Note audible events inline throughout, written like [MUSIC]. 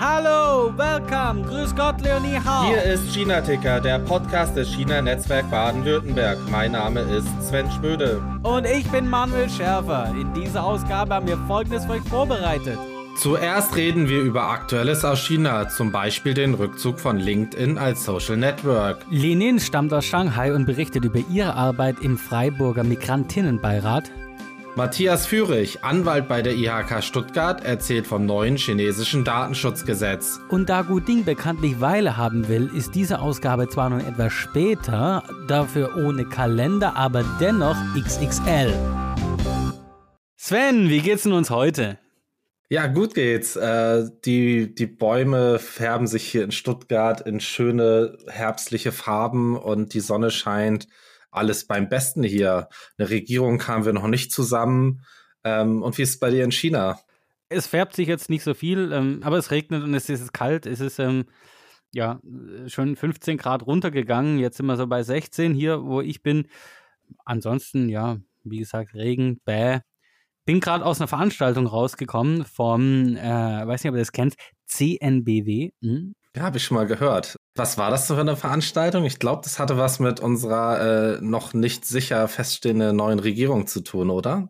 Hallo, welcome, grüß Gott, Leonie Hau. Hier ist China Ticker, der Podcast des China Netzwerk Baden-Württemberg. Mein Name ist Sven Schmöde. Und ich bin Manuel Schärfer. In dieser Ausgabe haben wir Folgendes für euch vorbereitet. Zuerst reden wir über Aktuelles aus China, zum Beispiel den Rückzug von LinkedIn als Social Network. Lenin stammt aus Shanghai und berichtet über ihre Arbeit im Freiburger Migrantinnenbeirat. Matthias Führig, Anwalt bei der IHK Stuttgart, erzählt vom neuen chinesischen Datenschutzgesetz. Und da Guding bekanntlich Weile haben will, ist diese Ausgabe zwar noch etwas später, dafür ohne Kalender, aber dennoch XXL. Sven, wie geht's denn uns heute? Ja, gut geht's. Äh, die, die Bäume färben sich hier in Stuttgart in schöne herbstliche Farben und die Sonne scheint. Alles beim Besten hier. Eine Regierung kamen wir noch nicht zusammen. Ähm, und wie ist es bei dir in China? Es färbt sich jetzt nicht so viel, ähm, aber es regnet und es ist kalt. Es ist ähm, ja schon 15 Grad runtergegangen. Jetzt sind wir so bei 16 hier, wo ich bin. Ansonsten, ja, wie gesagt, Regen, bäh bin gerade aus einer Veranstaltung rausgekommen vom, äh, weiß nicht, ob ihr das kennt, CNBW. Hm? Ja, habe ich schon mal gehört. Was war das für eine Veranstaltung? Ich glaube, das hatte was mit unserer äh, noch nicht sicher feststehenden neuen Regierung zu tun, oder?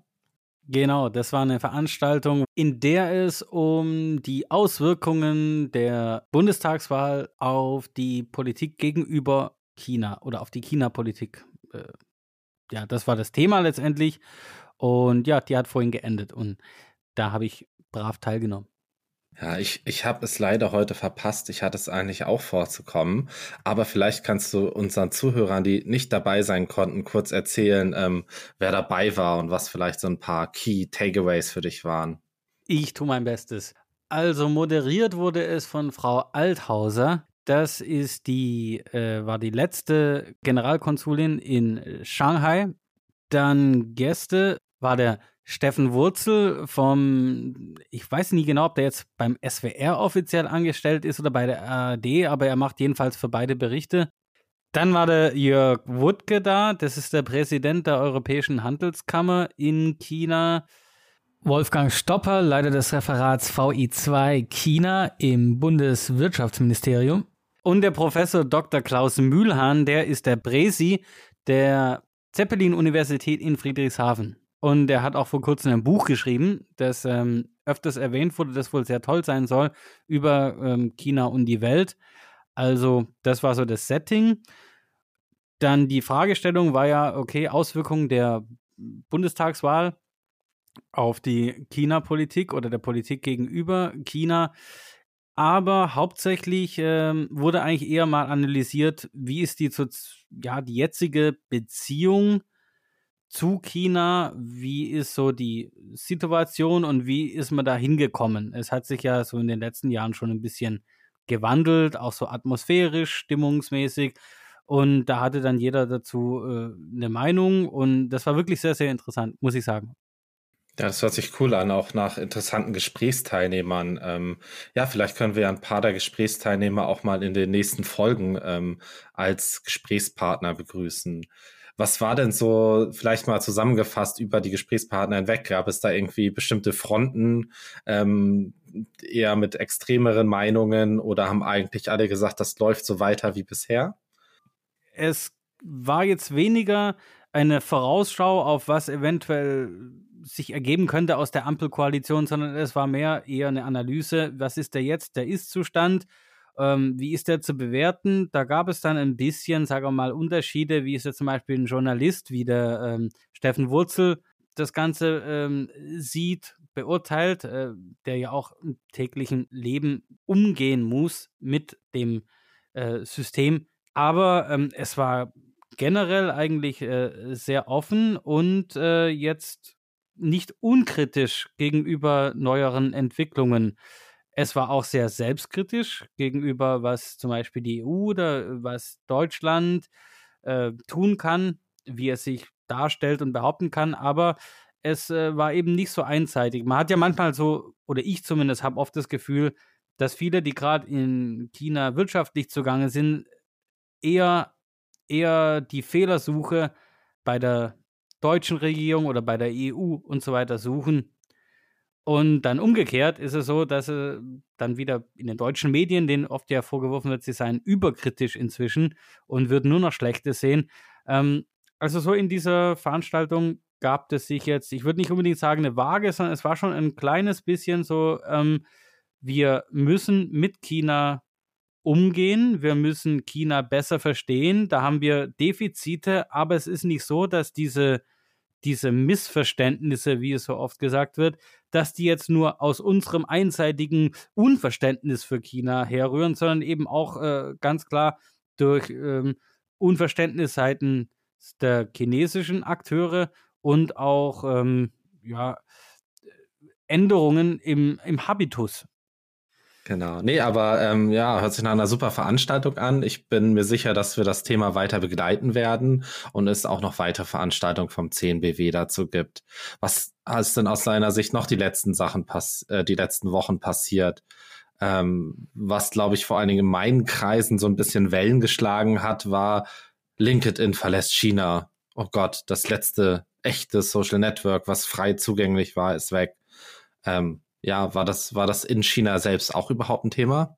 Genau, das war eine Veranstaltung, in der es um die Auswirkungen der Bundestagswahl auf die Politik gegenüber China oder auf die China-Politik. Äh, ja, das war das Thema letztendlich. Und ja, die hat vorhin geendet und da habe ich brav teilgenommen. Ja, ich, ich habe es leider heute verpasst. Ich hatte es eigentlich auch vorzukommen. Aber vielleicht kannst du unseren Zuhörern, die nicht dabei sein konnten, kurz erzählen, ähm, wer dabei war und was vielleicht so ein paar Key Takeaways für dich waren. Ich tue mein Bestes. Also moderiert wurde es von Frau Althauser. Das ist die, äh, war die letzte Generalkonsulin in Shanghai. Dann Gäste war der Steffen Wurzel vom, ich weiß nie genau, ob der jetzt beim SWR offiziell angestellt ist oder bei der ARD, aber er macht jedenfalls für beide Berichte. Dann war der Jörg Wuttke da, das ist der Präsident der Europäischen Handelskammer in China. Wolfgang Stopper, Leiter des Referats VI2 China im Bundeswirtschaftsministerium. Und der Professor Dr. Klaus Mühlhahn, der ist der Präsi der Zeppelin-Universität in Friedrichshafen. Und er hat auch vor kurzem ein Buch geschrieben, das ähm, öfters erwähnt wurde, das wohl sehr toll sein soll, über ähm, China und die Welt. Also, das war so das Setting. Dann die Fragestellung war ja, okay, Auswirkungen der Bundestagswahl auf die China-Politik oder der Politik gegenüber China. Aber hauptsächlich ähm, wurde eigentlich eher mal analysiert, wie ist die, ja, die jetzige Beziehung zu China. Wie ist so die Situation und wie ist man da hingekommen? Es hat sich ja so in den letzten Jahren schon ein bisschen gewandelt, auch so atmosphärisch, stimmungsmäßig. Und da hatte dann jeder dazu äh, eine Meinung und das war wirklich sehr, sehr interessant, muss ich sagen. Ja, das hört sich cool an, auch nach interessanten Gesprächsteilnehmern. Ähm, ja, vielleicht können wir ja ein paar der Gesprächsteilnehmer auch mal in den nächsten Folgen ähm, als Gesprächspartner begrüßen. Was war denn so vielleicht mal zusammengefasst über die Gesprächspartner hinweg? Gab es da irgendwie bestimmte Fronten, ähm, eher mit extremeren Meinungen oder haben eigentlich alle gesagt, das läuft so weiter wie bisher? Es war jetzt weniger eine Vorausschau auf was eventuell sich ergeben könnte aus der Ampelkoalition, sondern es war mehr eher eine Analyse, was ist der jetzt der Ist-Zustand ähm, wie ist der zu bewerten? Da gab es dann ein bisschen, sagen wir mal, Unterschiede, wie ist jetzt zum Beispiel ein Journalist wie der ähm, Steffen Wurzel das Ganze ähm, sieht, beurteilt, äh, der ja auch im täglichen Leben umgehen muss mit dem äh, System. Aber ähm, es war generell eigentlich äh, sehr offen und äh, jetzt nicht unkritisch gegenüber neueren Entwicklungen. Es war auch sehr selbstkritisch gegenüber, was zum Beispiel die EU oder was Deutschland äh, tun kann, wie es sich darstellt und behaupten kann, aber es äh, war eben nicht so einseitig. Man hat ja manchmal so, oder ich zumindest habe oft das Gefühl, dass viele, die gerade in China wirtschaftlich zugange sind, eher, eher die Fehlersuche bei der deutschen Regierung oder bei der EU und so weiter suchen Und dann umgekehrt ist es so, dass sie dann wieder in den deutschen Medien, denen oft ja vorgeworfen wird, sie seien überkritisch inzwischen und würden nur noch Schlechtes sehen. Ähm, also so in dieser Veranstaltung gab es sich jetzt, ich würde nicht unbedingt sagen eine Waage, sondern es war schon ein kleines bisschen so, ähm, wir müssen mit China umgehen, wir müssen China besser verstehen, da haben wir Defizite, aber es ist nicht so, dass diese diese Missverständnisse, wie es so oft gesagt wird, dass die jetzt nur aus unserem einseitigen Unverständnis für China herrühren, sondern eben auch äh, ganz klar durch ähm, Unverständnis seitens der chinesischen Akteure und auch ähm, ja, Änderungen im, im Habitus Genau. Nee, aber ähm, ja, hört sich nach einer super Veranstaltung an. Ich bin mir sicher, dass wir das Thema weiter begleiten werden und es auch noch weitere Veranstaltungen vom 10BW dazu gibt. Was ist denn aus seiner Sicht noch die letzten Sachen pass äh, die letzten Wochen passiert? Ähm, was, glaube ich, vor allen Dingen in meinen Kreisen so ein bisschen Wellen geschlagen hat, war LinkedIn verlässt China. Oh Gott, das letzte echte Social Network, was frei zugänglich war, ist weg. Ähm, ja, war das, war das in China selbst auch überhaupt ein Thema?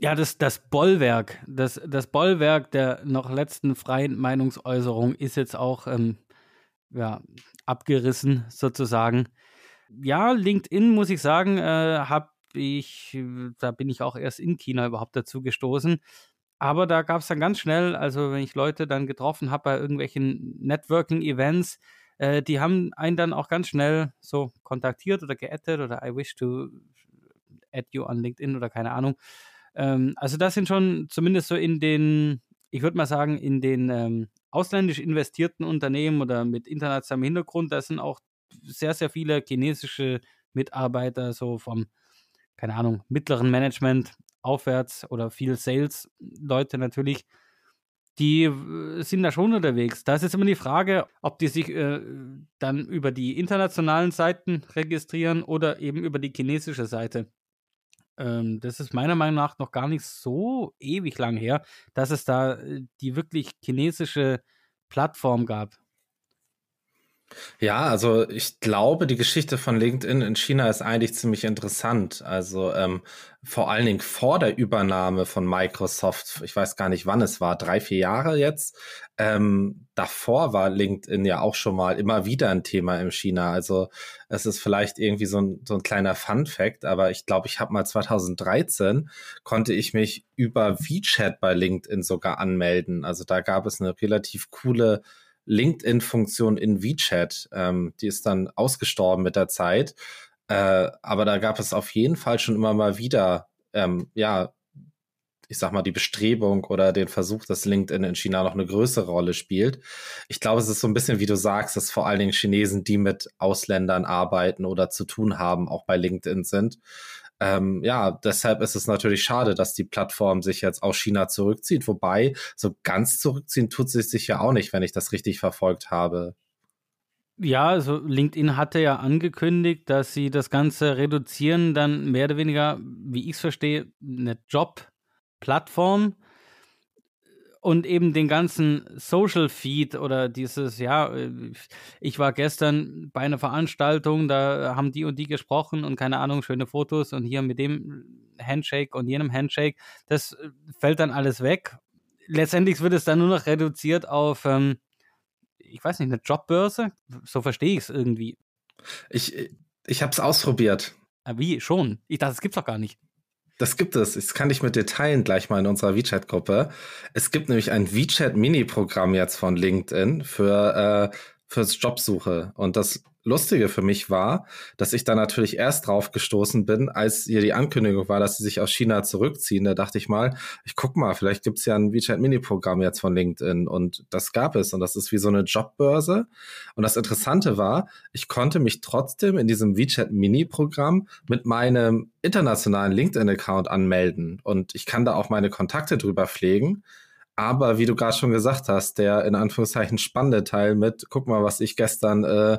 Ja, das, das Bollwerk, das, das Bollwerk der noch letzten freien Meinungsäußerung ist jetzt auch ähm, ja, abgerissen sozusagen. Ja, LinkedIn, muss ich sagen, äh, habe ich, da bin ich auch erst in China überhaupt dazu gestoßen. Aber da gab es dann ganz schnell, also wenn ich Leute dann getroffen habe bei irgendwelchen Networking-Events, äh, die haben einen dann auch ganz schnell so kontaktiert oder geaddet oder I wish to add you on LinkedIn oder keine Ahnung. Ähm, also das sind schon zumindest so in den, ich würde mal sagen, in den ähm, ausländisch investierten Unternehmen oder mit internationalem Hintergrund, da sind auch sehr, sehr viele chinesische Mitarbeiter so vom, keine Ahnung, mittleren Management aufwärts oder viel Sales-Leute natürlich, die äh, sind da schon unterwegs. Da ist jetzt immer die Frage, ob die sich äh, dann über die internationalen Seiten registrieren oder eben über die chinesische Seite. Ähm, das ist meiner Meinung nach noch gar nicht so ewig lang her, dass es da äh, die wirklich chinesische Plattform gab. Ja, also ich glaube, die Geschichte von LinkedIn in China ist eigentlich ziemlich interessant. Also ähm, vor allen Dingen vor der Übernahme von Microsoft, ich weiß gar nicht wann es war, drei, vier Jahre jetzt. Ähm, davor war LinkedIn ja auch schon mal immer wieder ein Thema in China. Also es ist vielleicht irgendwie so ein, so ein kleiner Fun-Fact, aber ich glaube, ich habe mal 2013 konnte ich mich über WeChat bei LinkedIn sogar anmelden. Also da gab es eine relativ coole LinkedIn-Funktion in WeChat. Ähm, die ist dann ausgestorben mit der Zeit. Äh, aber da gab es auf jeden Fall schon immer mal wieder, ähm, ja, ich sag mal, die Bestrebung oder den Versuch, dass LinkedIn in China noch eine größere Rolle spielt. Ich glaube, es ist so ein bisschen, wie du sagst, dass vor allen Dingen Chinesen, die mit Ausländern arbeiten oder zu tun haben, auch bei LinkedIn sind. Ähm, ja, deshalb ist es natürlich schade, dass die Plattform sich jetzt aus China zurückzieht. Wobei, so ganz zurückziehen tut sie sich ja auch nicht, wenn ich das richtig verfolgt habe. Ja, also LinkedIn hatte ja angekündigt, dass sie das Ganze reduzieren, dann mehr oder weniger, wie ich es verstehe, eine Job-Plattform und eben den ganzen Social Feed oder dieses, ja, ich war gestern bei einer Veranstaltung, da haben die und die gesprochen und keine Ahnung, schöne Fotos und hier mit dem Handshake und jenem Handshake, das fällt dann alles weg. Letztendlich wird es dann nur noch reduziert auf, ähm, ich weiß nicht, eine Jobbörse, so verstehe ich es irgendwie. Ich, ich habe es ausprobiert. Ah, wie? Schon? Ich dachte, es gibt's doch gar nicht. Das gibt es. Das kann ich mit dir teilen gleich mal in unserer WeChat-Gruppe. Es gibt nämlich ein WeChat-Mini-Programm jetzt von LinkedIn für äh, fürs Jobsuche. Und das Lustige für mich war, dass ich da natürlich erst drauf gestoßen bin, als hier die Ankündigung war, dass sie sich aus China zurückziehen. Da dachte ich mal, ich guck mal, vielleicht gibt's ja ein WeChat-Mini-Programm jetzt von LinkedIn. Und das gab es. Und das ist wie so eine Jobbörse. Und das Interessante war, ich konnte mich trotzdem in diesem WeChat-Mini-Programm mit meinem internationalen LinkedIn-Account anmelden. Und ich kann da auch meine Kontakte drüber pflegen. Aber wie du gerade schon gesagt hast, der in Anführungszeichen spannende Teil mit, guck mal, was ich gestern äh,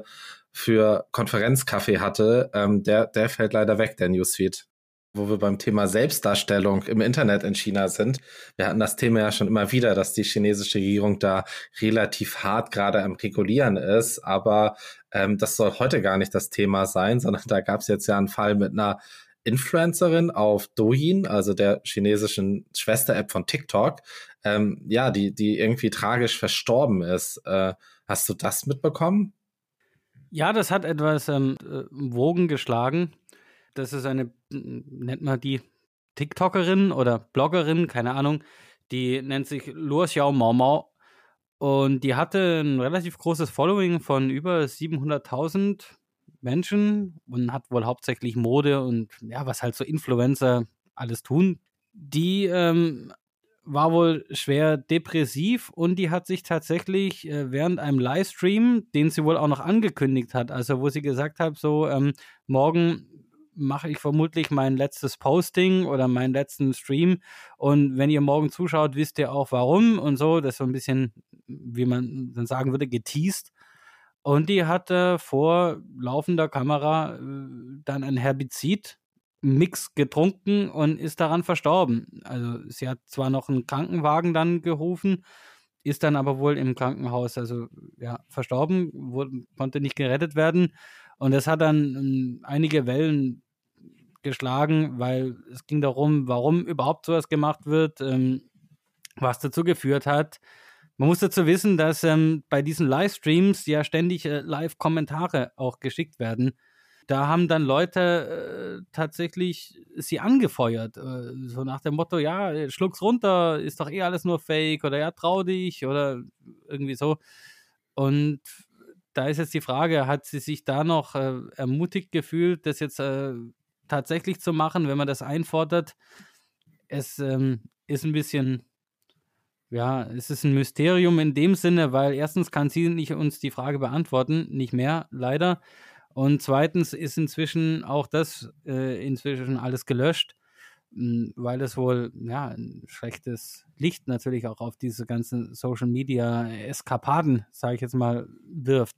für Konferenzkaffee hatte, ähm, der, der fällt leider weg, der Newsfeed. Wo wir beim Thema Selbstdarstellung im Internet in China sind. Wir hatten das Thema ja schon immer wieder, dass die chinesische Regierung da relativ hart gerade am Regulieren ist. Aber Ähm, das soll heute gar nicht das Thema sein, sondern da gab es jetzt ja einen Fall mit einer Influencerin auf Douyin, also der chinesischen Schwester-App von TikTok, ähm, ja, die, die irgendwie tragisch verstorben ist. Äh, hast du das mitbekommen? Ja, das hat etwas ähm, äh, Wogen geschlagen. Das ist eine, nennt man die TikTokerin oder Bloggerin, keine Ahnung. Die nennt sich Luo Xiao Mao Mao. Und die hatte ein relativ großes Following von über 700.000 Menschen und hat wohl hauptsächlich Mode und ja, was halt so Influencer alles tun. Die ähm, war wohl schwer depressiv und die hat sich tatsächlich äh, während einem Livestream, den sie wohl auch noch angekündigt hat, also wo sie gesagt hat, so ähm, morgen mache ich vermutlich mein letztes Posting oder meinen letzten Stream und wenn ihr morgen zuschaut, wisst ihr auch warum und so, das ist so ein bisschen, wie man dann sagen würde, geteased. Und die hatte vor laufender Kamera äh, dann ein Herbizid Mix getrunken und ist daran verstorben. Also sie hat zwar noch einen Krankenwagen dann gerufen, ist dann aber wohl im Krankenhaus, also ja, verstorben, wurde, konnte nicht gerettet werden. Und das hat dann ähm, einige Wellen geschlagen, weil es ging darum, warum überhaupt sowas gemacht wird, ähm, was dazu geführt hat. Man muss dazu wissen, dass ähm, bei diesen Livestreams ja ständig äh, Live-Kommentare auch geschickt werden da haben dann Leute äh, tatsächlich sie angefeuert. Äh, so nach dem Motto, ja, schluck's runter, ist doch eh alles nur Fake oder ja, trau dich oder irgendwie so. Und da ist jetzt die Frage, hat sie sich da noch äh, ermutigt gefühlt, das jetzt äh, tatsächlich zu machen, wenn man das einfordert? Es ähm, ist ein bisschen ja, es ist ein Mysterium in dem Sinne, weil erstens kann sie nicht uns die Frage beantworten, nicht mehr, leider. Und zweitens ist inzwischen auch das äh, inzwischen alles gelöscht, hm, weil es wohl ja, ein schlechtes Licht natürlich auch auf diese ganzen Social Media Eskapaden, sage ich jetzt mal, wirft.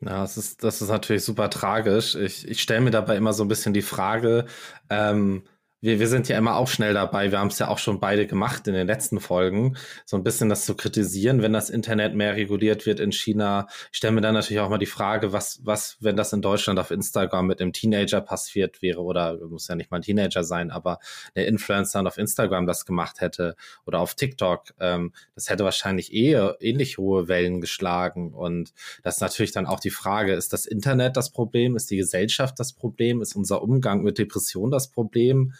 Ja, das ist, das ist natürlich super tragisch. Ich, ich stelle mir dabei immer so ein bisschen die Frage, ähm, wir, wir sind ja immer auch schnell dabei, wir haben es ja auch schon beide gemacht in den letzten Folgen, so ein bisschen das zu kritisieren, wenn das Internet mehr reguliert wird in China. Ich stelle mir dann natürlich auch mal die Frage, was, was, wenn das in Deutschland auf Instagram mit einem Teenager passiert wäre, oder muss ja nicht mal ein Teenager sein, aber der Influencer auf Instagram das gemacht hätte oder auf TikTok, ähm, das hätte wahrscheinlich eher ähnlich hohe Wellen geschlagen. Und das ist natürlich dann auch die Frage, ist das Internet das Problem? Ist die Gesellschaft das Problem? Ist unser Umgang mit Depression das Problem?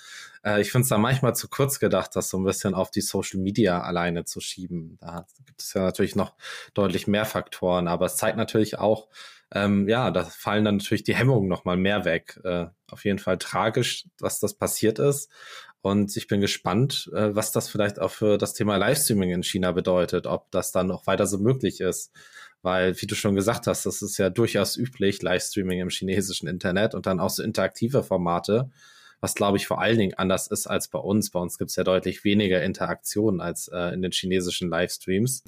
Äh, ich finde es da manchmal zu kurz gedacht, das so ein bisschen auf die Social Media alleine zu schieben. Da gibt es ja natürlich noch deutlich mehr Faktoren, aber es zeigt natürlich auch, ähm, ja, da fallen dann natürlich die Hemmungen nochmal mehr weg. Äh, auf jeden Fall tragisch, was das passiert ist. Und ich bin gespannt, äh, was das vielleicht auch für das Thema Livestreaming in China bedeutet, ob das dann noch weiter so möglich ist. Weil, wie du schon gesagt hast, das ist ja durchaus üblich, Livestreaming im chinesischen Internet und dann auch so interaktive Formate was glaube ich vor allen Dingen anders ist als bei uns. Bei uns gibt es ja deutlich weniger Interaktionen als äh, in den chinesischen Livestreams.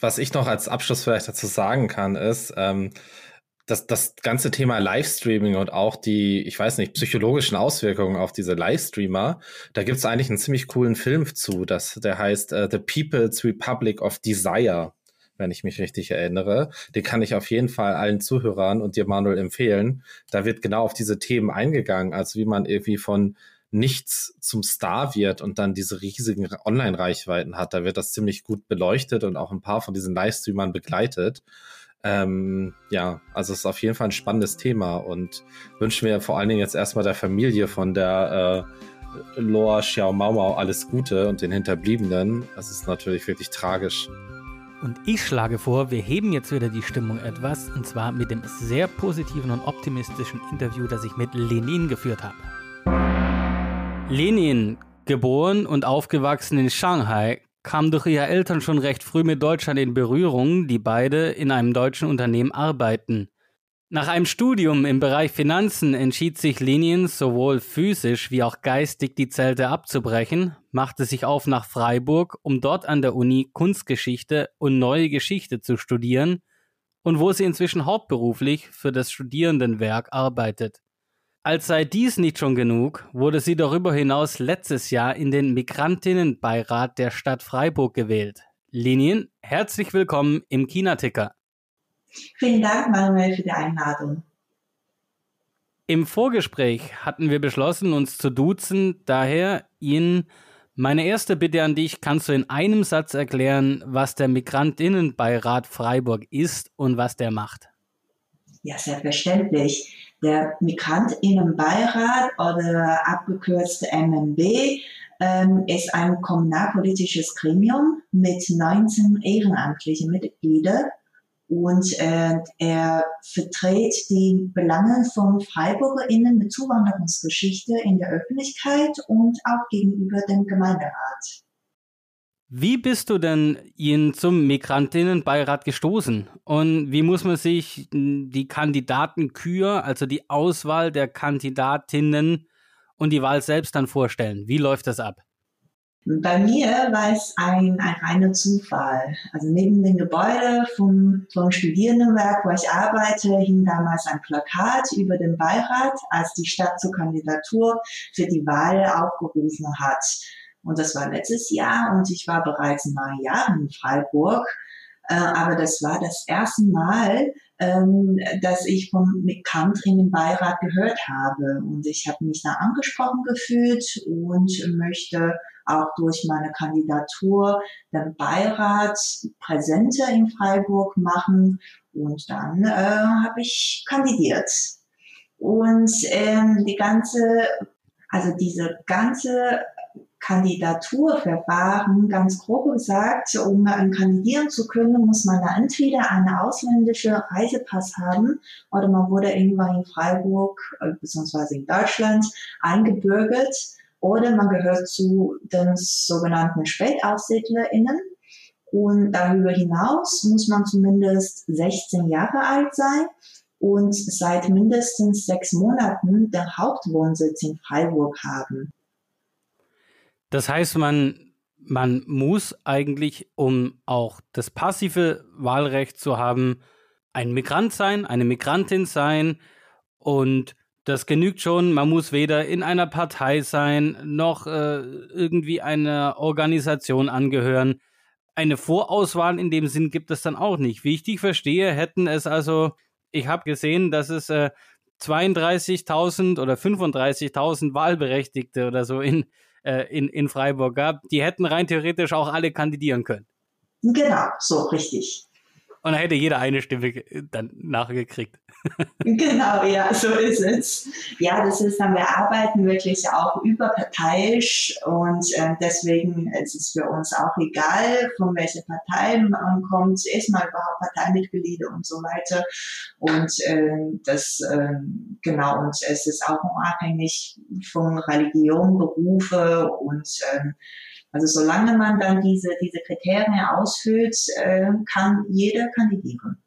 Was ich noch als Abschluss vielleicht dazu sagen kann, ist, ähm, dass das ganze Thema Livestreaming und auch die, ich weiß nicht, psychologischen Auswirkungen auf diese Livestreamer, da gibt es eigentlich einen ziemlich coolen Film zu, das, der heißt uh, The People's Republic of Desire wenn ich mich richtig erinnere. Den kann ich auf jeden Fall allen Zuhörern und dir, Manuel, empfehlen. Da wird genau auf diese Themen eingegangen, also wie man irgendwie von nichts zum Star wird und dann diese riesigen Online-Reichweiten hat. Da wird das ziemlich gut beleuchtet und auch ein paar von diesen Livestreamern begleitet. Ähm, ja, also es ist auf jeden Fall ein spannendes Thema und wünschen wir vor allen Dingen jetzt erstmal der Familie von der äh, Loa Xiao Mau alles Gute und den Hinterbliebenen. Das ist natürlich wirklich tragisch. Und ich schlage vor, wir heben jetzt wieder die Stimmung etwas, und zwar mit dem sehr positiven und optimistischen Interview, das ich mit Lenin geführt habe. Lenin, geboren und aufgewachsen in Shanghai, kam durch ihre Eltern schon recht früh mit Deutschland in Berührung, die beide in einem deutschen Unternehmen arbeiten. Nach einem Studium im Bereich Finanzen entschied sich Lenin sowohl physisch wie auch geistig die Zelte abzubrechen, machte sich auf nach Freiburg, um dort an der Uni Kunstgeschichte und Neue Geschichte zu studieren und wo sie inzwischen hauptberuflich für das Studierendenwerk arbeitet. Als sei dies nicht schon genug, wurde sie darüber hinaus letztes Jahr in den Migrantinnenbeirat der Stadt Freiburg gewählt. Lenin, herzlich willkommen im Kinaticker. Vielen Dank, Manuel, für die Einladung. Im Vorgespräch hatten wir beschlossen, uns zu duzen. Daher Ihnen meine erste Bitte an dich, kannst du in einem Satz erklären, was der Migrantinnenbeirat Freiburg ist und was der macht? Ja, selbstverständlich. Der Migrantinnenbeirat oder abgekürzt MMB ähm, ist ein kommunalpolitisches Gremium mit 19 ehrenamtlichen Mitgliedern und äh, er vertritt die Belange von FreiburgerInnen mit Zuwanderungsgeschichte in der Öffentlichkeit und auch gegenüber dem Gemeinderat. Wie bist du denn ihn zum Migrantinnenbeirat gestoßen? Und wie muss man sich die Kandidatenkür, also die Auswahl der Kandidatinnen und die Wahl selbst dann vorstellen? Wie läuft das ab? Bei mir war es ein, ein reiner Zufall. Also neben dem Gebäude vom, vom Studierendenwerk, wo ich arbeite, hing damals ein Plakat über den Beirat, als die Stadt zur Kandidatur für die Wahl aufgerufen hat. Und das war letztes Jahr und ich war bereits neun Jahre in Freiburg. Äh, aber das war das erste Mal, ähm, dass ich vom Mikant in den Beirat gehört habe. Und ich habe mich da angesprochen gefühlt und möchte auch durch meine Kandidatur den Beirat präsenter in Freiburg machen. Und dann äh, habe ich kandidiert. Und ähm, die ganze, also diese ganze Kandidaturverfahren, ganz grob gesagt, um kandidieren zu können, muss man da entweder einen ausländischen Reisepass haben oder man wurde irgendwann in Freiburg äh, bzw. in Deutschland eingebürgert oder man gehört zu den sogenannten SpätaussiedlerInnen. Und darüber hinaus muss man zumindest 16 Jahre alt sein und seit mindestens sechs Monaten den Hauptwohnsitz in Freiburg haben. Das heißt, man, man muss eigentlich, um auch das passive Wahlrecht zu haben, ein Migrant sein, eine Migrantin sein und das genügt schon. Man muss weder in einer Partei sein, noch äh, irgendwie einer Organisation angehören. Eine Vorauswahl in dem Sinn gibt es dann auch nicht. Wie ich dich verstehe, hätten es also, ich habe gesehen, dass es äh, 32.000 oder 35.000 Wahlberechtigte oder so in, äh, in, in Freiburg gab. Die hätten rein theoretisch auch alle kandidieren können. Genau, so richtig. Und dann hätte jeder eine Stimme dann nachgekriegt. Genau, ja, so ist es. Ja, das ist dann, wir arbeiten wirklich auch überparteiisch und äh, deswegen ist es für uns auch egal, von welcher Partei man kommt, ist man überhaupt Parteimitglieder und so weiter. Und äh, das, äh, genau, und es ist auch unabhängig von Religion, Berufe und äh, also solange man dann diese, diese Kriterien ausfüllt, äh, kann jeder kandidieren.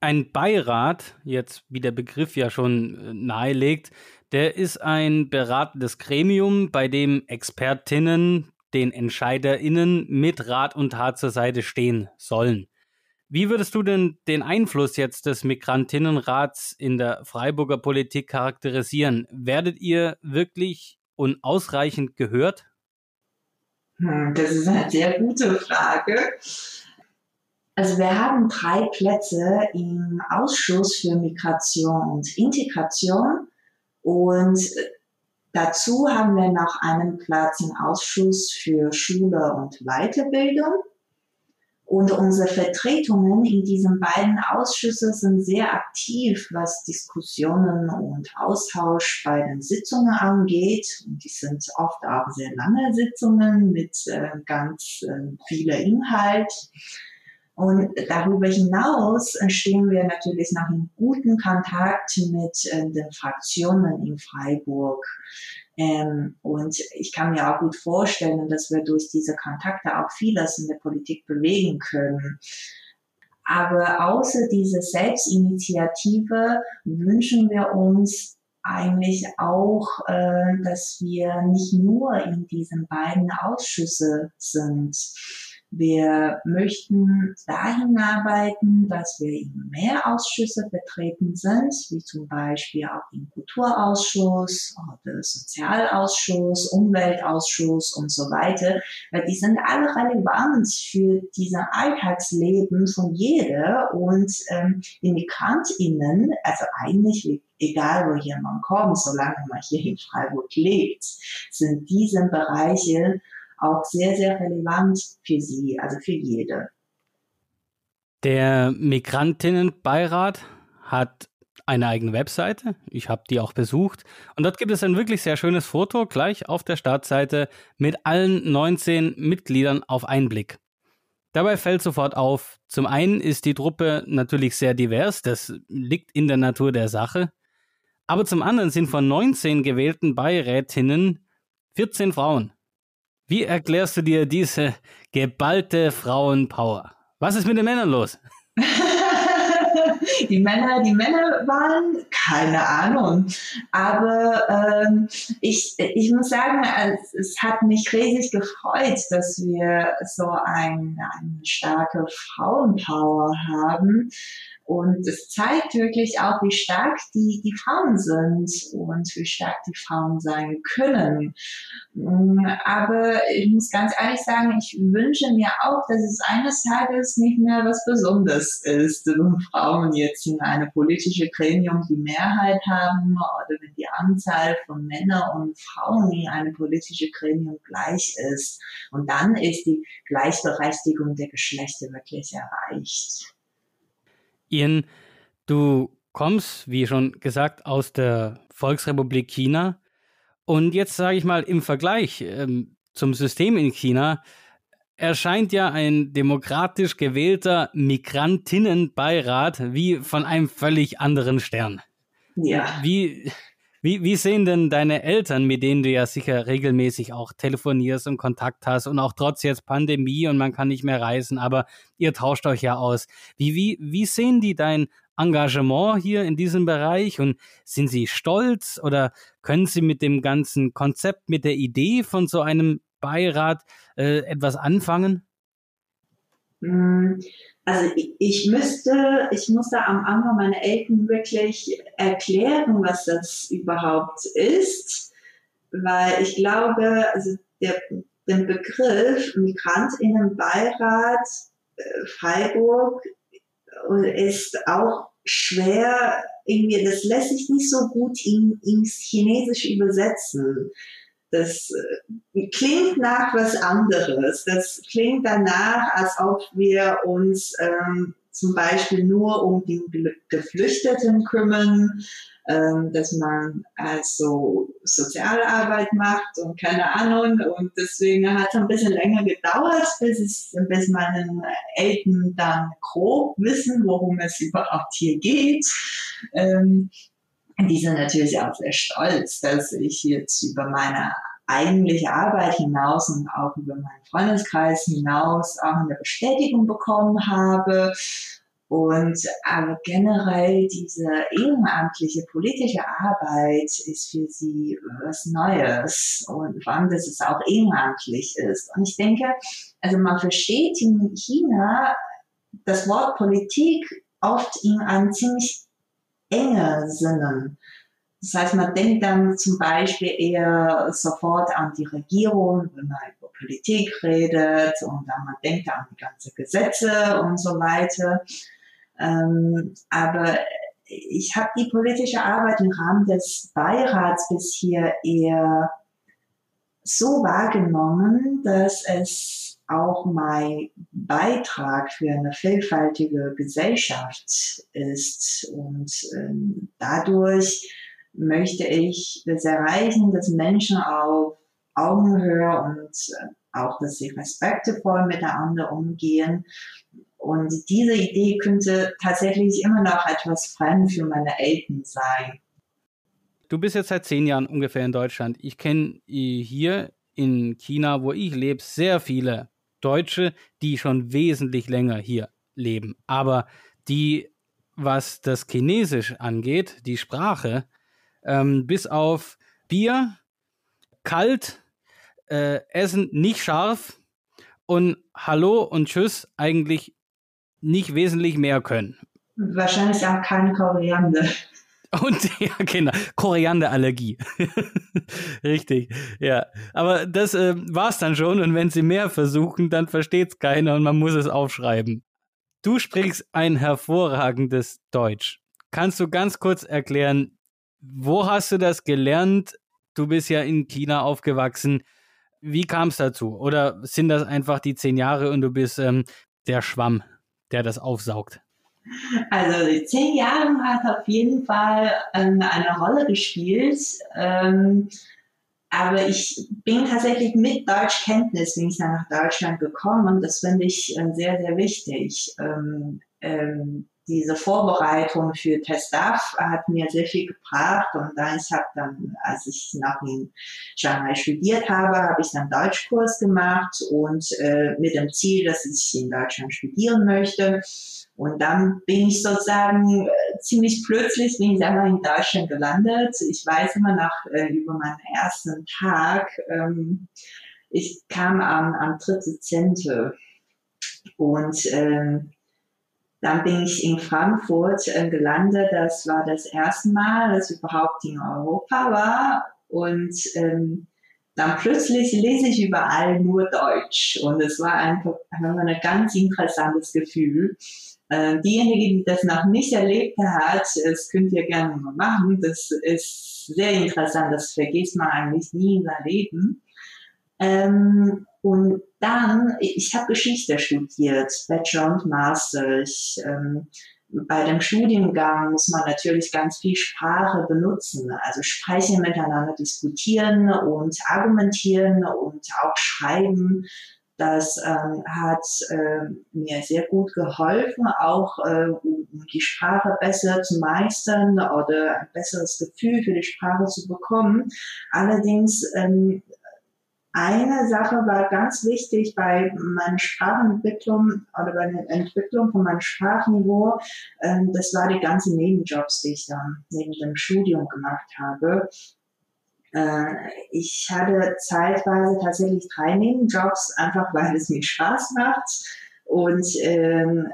Ein Beirat, jetzt wie der Begriff ja schon äh, nahelegt, der ist ein beratendes Gremium, bei dem Expertinnen den EntscheiderInnen mit Rat und Tat zur Seite stehen sollen. Wie würdest du denn den Einfluss jetzt des Migrantinnenrats in der Freiburger Politik charakterisieren? Werdet ihr wirklich und ausreichend gehört? Hm, das ist eine sehr gute Frage. Also wir haben drei Plätze im Ausschuss für Migration und Integration und dazu haben wir noch einen Platz im Ausschuss für Schule und Weiterbildung. Und unsere Vertretungen in diesen beiden Ausschüssen sind sehr aktiv, was Diskussionen und Austausch bei den Sitzungen angeht. Und die sind oft auch sehr lange Sitzungen mit äh, ganz äh, vieler Inhalt. Und darüber hinaus stehen wir natürlich noch in guten Kontakt mit äh, den Fraktionen in Freiburg. Ähm, und ich kann mir auch gut vorstellen, dass wir durch diese Kontakte auch vieles in der Politik bewegen können. Aber außer dieser Selbstinitiative wünschen wir uns eigentlich auch, äh, dass wir nicht nur in diesen beiden Ausschüsse sind. Wir möchten dahin arbeiten, dass wir in mehr Ausschüsse vertreten sind, wie zum Beispiel auch im Kulturausschuss oder Sozialausschuss, Umweltausschuss und so weiter, weil die sind alle relevant für diesen Alltagsleben von jeder und ähm, die MigrantInnen, also eigentlich egal woher man kommt, solange man hier in Freiburg lebt, sind diese Bereiche auch sehr, sehr relevant für sie, also für jede. Der Migrantinnenbeirat hat eine eigene Webseite. Ich habe die auch besucht. Und dort gibt es ein wirklich sehr schönes Foto gleich auf der Startseite mit allen 19 Mitgliedern auf einen Blick. Dabei fällt sofort auf, zum einen ist die Truppe natürlich sehr divers, das liegt in der Natur der Sache. Aber zum anderen sind von 19 gewählten Beirätinnen 14 Frauen. Wie erklärst du dir diese geballte Frauenpower? Was ist mit den Männern los? [LAUGHS] die Männer, die Männer waren, keine Ahnung. Aber ähm, ich, ich muss sagen, es, es, hat mich riesig gefreut, dass wir so ein, eine starke Frauenpower haben. Und es zeigt wirklich auch, wie stark die, die Frauen sind und wie stark die Frauen sein können. Mm, aber ich muss ganz ehrlich sagen, ich wünsche mir auch, dass es eines Tages nicht mehr was Besonderes ist, wenn Frauen jetzt in einem politischen Gremium die Mehrheit haben oder wenn die Anzahl von Männern und Frauen in einem politischen Gremium gleich ist. Und dann ist die Gleichberechtigung der Geschlechter wirklich erreicht. Ian, du kommst, wie schon gesagt, aus der Volksrepublik China. Und jetzt sage ich mal, im Vergleich ähm, zum System in China erscheint ja ein demokratisch gewählter Migrantinnenbeirat wie von einem völlig anderen Stern. Ja. Wie, wie, wie sehen denn deine Eltern, mit denen du ja sicher regelmäßig auch telefonierst und Kontakt hast und auch trotz jetzt Pandemie und man kann nicht mehr reisen, aber ihr tauscht euch ja aus. Wie, wie, wie sehen die dein Engagement hier in diesem Bereich und sind sie stolz oder können sie mit dem ganzen Konzept, mit der Idee von so einem Beirat äh, etwas anfangen? Also ich müsste, ich musste am Anfang meine Eltern wirklich erklären, was das überhaupt ist, weil ich glaube, also der, der Begriff Migrantinnenbeirat äh, Freiburg äh, ist auch schwer, irgendwie, das lässt sich nicht so gut in, ins Chinesische übersetzen. Das äh, klingt nach was anderes. Das klingt danach, als ob wir uns ähm, zum Beispiel nur um die Geflüchteten kümmern, ähm, dass man also Sozialarbeit macht und keine Ahnung. Und deswegen hat es ein bisschen länger gedauert, bis, es, bis meine Eltern dann grob wissen, worum es überhaupt hier geht. Ähm, die sind natürlich auch sehr stolz, dass ich jetzt über meine eigentliche Arbeit hinaus und auch über meinen Freundeskreis hinaus auch eine Bestätigung bekommen habe. Und aber generell diese ehrenamtliche politische Arbeit ist für sie was Neues und vor allem, dass es auch ehrenamtlich ist. Und ich denke, also man versteht in China das Wort Politik oft in einem ziemlich enge Sinne. Das heißt, man denkt dann zum Beispiel eher sofort an die Regierung, wenn man über Politik redet und dann man denkt an die ganzen Gesetze und so weiter. Ähm, aber ich habe die politische Arbeit im Rahmen des Beirats bis hier eher so wahrgenommen, dass es auch mein Beitrag für eine vielfältige Gesellschaft ist. Und ähm, dadurch möchte ich das erreichen, dass Menschen auf Augenhöhe und äh, auch, dass sie respektvoll miteinander umgehen. Und diese Idee könnte tatsächlich immer noch etwas fremd für meine Eltern sein. Du bist jetzt seit zehn Jahren ungefähr in Deutschland. Ich kenne hier in China, wo ich lebe, sehr viele Deutsche, die schon wesentlich länger hier leben. Aber die, was das Chinesisch angeht, die Sprache, ähm, bis auf Bier, kalt, äh, Essen nicht scharf und Hallo und Tschüss eigentlich nicht wesentlich mehr können. Wahrscheinlich auch kein Koriander. [LAUGHS] Und ja, genau, Korianderallergie. [LAUGHS] Richtig, ja. Aber das äh, war's dann schon. Und wenn sie mehr versuchen, dann versteht's keiner und man muss es aufschreiben. Du sprichst ein hervorragendes Deutsch. Kannst du ganz kurz erklären, wo hast du das gelernt? Du bist ja in China aufgewachsen. Wie kam es dazu? Oder sind das einfach die zehn Jahre und du bist ähm, der Schwamm, der das aufsaugt? Also zehn Jahre hat auf jeden Fall ähm, eine Rolle gespielt. Ähm, aber ich bin tatsächlich mit Deutschkenntnis bin ich dann nach Deutschland gekommen das finde ich äh, sehr, sehr wichtig. Ähm, ähm, diese Vorbereitung für TestDAF hat mir sehr viel gebracht und dann ich habe dann, als ich noch in Shanghai studiert habe, habe ich dann Deutschkurs gemacht und äh, mit dem Ziel, dass ich in Deutschland studieren möchte. Und dann bin ich sozusagen äh, ziemlich plötzlich bin ich einfach in Deutschland gelandet. Ich weiß immer noch äh, über meinen ersten Tag. Ähm, ich kam am, am 3. Dezember und ähm, dann bin ich in Frankfurt äh, gelandet. Das war das erste Mal, dass ich überhaupt in Europa war. Und ähm, dann plötzlich lese ich überall nur Deutsch. Und es war einfach, einfach ein ganz interessantes Gefühl. Äh, diejenige, die das noch nicht erlebt hat, das könnt ihr gerne mal machen. Das ist sehr interessant. Das vergisst man eigentlich nie in seinem Leben. Ähm, und dann, ich habe Geschichte studiert, Bachelor und Master. Ich, ähm, bei dem Studiengang muss man natürlich ganz viel Sprache benutzen, also sprechen, miteinander diskutieren und argumentieren und auch schreiben. Das ähm, hat äh, mir sehr gut geholfen, auch äh, um die Sprache besser zu meistern oder ein besseres Gefühl für die Sprache zu bekommen. Allerdings ähm, eine Sache war ganz wichtig bei meiner Sprachentwicklung oder bei der Entwicklung von meinem Sprachniveau. Ähm, das war die ganzen Nebenjobs, die ich dann neben dem Studium gemacht habe. Äh, ich hatte zeitweise tatsächlich drei Nebenjobs, einfach weil es mir Spaß macht. Und ähm,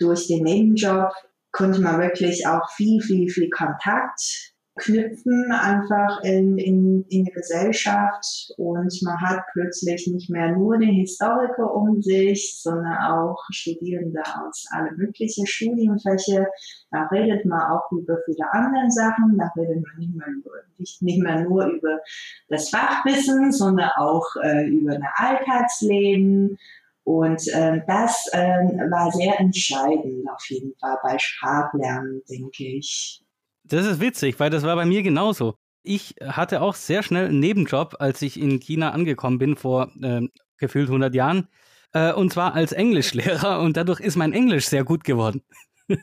durch den Nebenjob konnte man wirklich auch viel, viel, viel Kontakt knüpfen einfach in, in, in die Gesellschaft und man hat plötzlich nicht mehr nur den Historiker um sich, sondern auch Studierende aus alle möglichen Studienfächer. Da redet man auch über viele andere Sachen, da redet man nicht mehr, über, nicht, nicht mehr nur über das Fachwissen, sondern auch äh, über ein Alltagsleben. Und äh, das äh, war sehr entscheidend auf jeden Fall bei Sprachlernen, denke ich. Das ist witzig, weil das war bei mir genauso. Ich hatte auch sehr schnell einen Nebenjob, als ich in China angekommen bin, vor äh, gefühlt 100 Jahren. Äh, und zwar als Englischlehrer und dadurch ist mein Englisch sehr gut geworden. [LAUGHS] das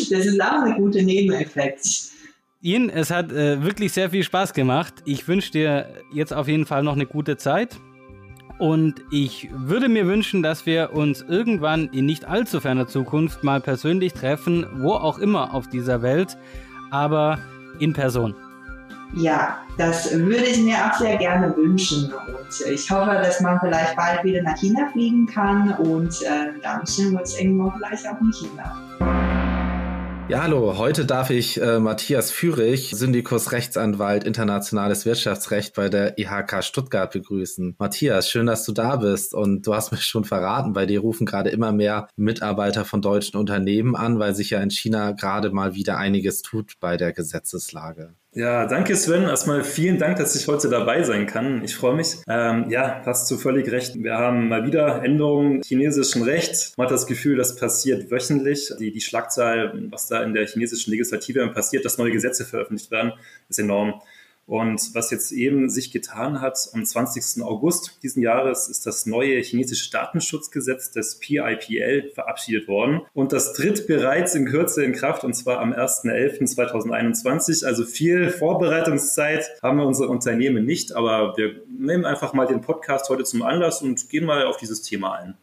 ist auch ein guter Nebeneffekt. Ian, es hat äh, wirklich sehr viel Spaß gemacht. Ich wünsche dir jetzt auf jeden Fall noch eine gute Zeit. Und ich würde mir wünschen, dass wir uns irgendwann in nicht allzu ferner Zukunft mal persönlich treffen, wo auch immer auf dieser Welt, aber in Person. Ja, das würde ich mir auch sehr gerne wünschen. Und ich hoffe, dass man vielleicht bald wieder nach China fliegen kann und äh, dann sehen wir uns irgendwo vielleicht auch in China. Ja, hallo. Heute darf ich äh, Matthias Führig, Syndikus Rechtsanwalt Internationales Wirtschaftsrecht bei der IHK Stuttgart begrüßen. Matthias, schön, dass du da bist. Und du hast mir [LAUGHS] schon verraten, bei dir rufen gerade immer mehr Mitarbeiter von deutschen Unternehmen an, weil sich ja in China gerade mal wieder einiges tut bei der Gesetzeslage. Ja, danke Sven. Erstmal vielen Dank, dass ich heute dabei sein kann. Ich freue mich. Ähm, ja, hast du völlig recht. Wir haben mal wieder Änderungen chinesischen Rechts. Man hat das Gefühl, das passiert wöchentlich. Die, die Schlagzahl, was da in der chinesischen Legislative passiert, dass neue Gesetze veröffentlicht werden, ist enorm. Und was jetzt eben sich getan hat, am 20. August diesen Jahres ist das neue chinesische Datenschutzgesetz des PIPL verabschiedet worden. Und das tritt bereits in Kürze in Kraft, und zwar am 1.11.2021. Also viel Vorbereitungszeit haben wir unsere Unternehmen nicht, aber wir nehmen einfach mal den Podcast heute zum Anlass und gehen mal auf dieses Thema ein.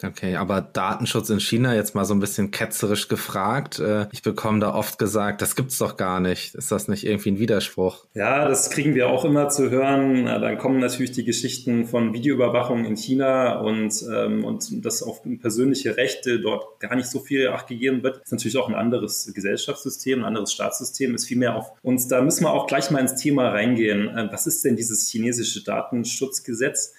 Okay, aber Datenschutz in China jetzt mal so ein bisschen ketzerisch gefragt. Äh, ich bekomme da oft gesagt, das gibt's doch gar nicht. Ist das nicht irgendwie ein Widerspruch? Ja, das kriegen wir auch immer zu hören. Dann kommen natürlich die Geschichten von Videoüberwachung in China und, ähm, und dass auf persönliche Rechte dort gar nicht so viel Acht gegeben wird. Ist natürlich auch ein anderes Gesellschaftssystem, ein anderes Staatssystem, ist viel mehr auf uns. Da müssen wir auch gleich mal ins Thema reingehen. Äh, was ist denn dieses chinesische Datenschutzgesetz?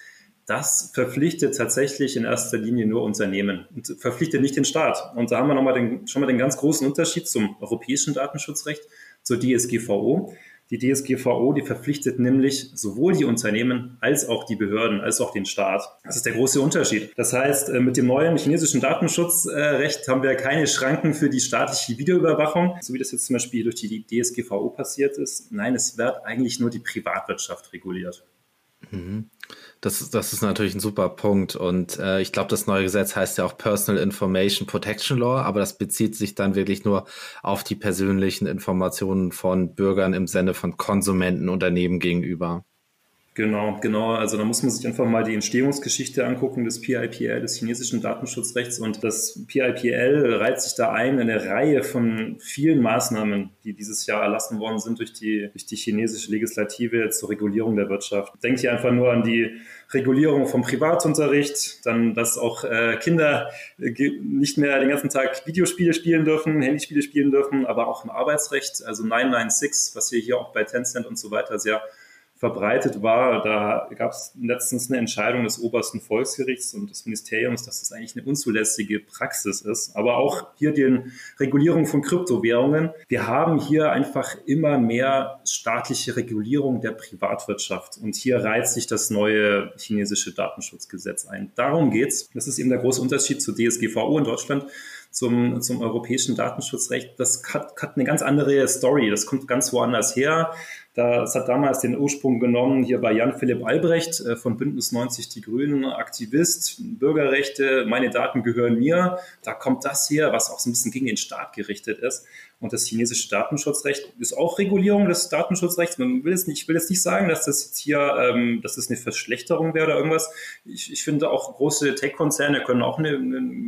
Das verpflichtet tatsächlich in erster Linie nur Unternehmen und verpflichtet nicht den Staat. Und da haben wir nochmal den, schon mal den ganz großen Unterschied zum europäischen Datenschutzrecht, zur DSGVO. Die DSGVO, die verpflichtet nämlich sowohl die Unternehmen als auch die Behörden, als auch den Staat. Das ist der große Unterschied. Das heißt, äh, mit dem neuen chinesischen Datenschutzrecht haben wir keine Schranken für die staatliche Videoüberwachung, so wie das jetzt zum Beispiel durch die DSGVO passiert ist. Nein, es wird eigentlich nur die Privatwirtschaft reguliert. Mhm. Das, das ist natürlich ein super Punkt. Und äh, ich glaube, das neue Gesetz heißt ja auch Personal Information Protection Law, aber das bezieht sich dann wirklich nur auf die persönlichen Informationen von Bürgern im Sinne von Konsumenten, Unternehmen gegenüber. Genau, genau. Also da muss man sich einfach mal die Entstehungsgeschichte angucken des PIPL, des chinesischen Datenschutzrechts. Und das PIPL reiht sich da ein in eine Reihe von vielen Maßnahmen, die dieses Jahr erlassen worden sind durch die, durch die chinesische Legislative zur Regulierung der Wirtschaft. Denkt hier einfach nur an die Regulierung vom Privatunterricht, dann, dass auch äh, Kinder äh, nicht mehr den ganzen Tag Videospiele spielen dürfen, Handyspiele spielen dürfen, aber auch im Arbeitsrecht, also 996, was wir hier auch bei Tencent und so weiter sehr verbreitet war. Da gab es letztens eine Entscheidung des obersten Volksgerichts und des Ministeriums, dass das eigentlich eine unzulässige Praxis ist. Aber auch hier die Regulierung von Kryptowährungen. Wir haben hier einfach immer mehr staatliche Regulierung der Privatwirtschaft. Und hier reizt sich das neue chinesische Datenschutzgesetz ein. Darum geht's. Das ist eben der große Unterschied zur DSGVO in Deutschland zum, zum europäischen Datenschutzrecht. Das hat, hat eine ganz andere Story. Das kommt ganz woanders her. Das hat damals den Ursprung genommen hier bei Jan-Philipp Albrecht äh, von Bündnis 90 Die Grünen, Aktivist, Bürgerrechte, meine Daten gehören mir. Da kommt das her, was auch so ein bisschen gegen den Staat gerichtet ist. Und das chinesische Datenschutzrecht ist auch Regulierung des Datenschutzrechts. Man will jetzt nicht, ich will jetzt nicht sagen, dass das jetzt hier, ähm, dass das eine Verschlechterung wäre oder irgendwas. Ich, ich finde auch große Tech-Konzerne können auch eine,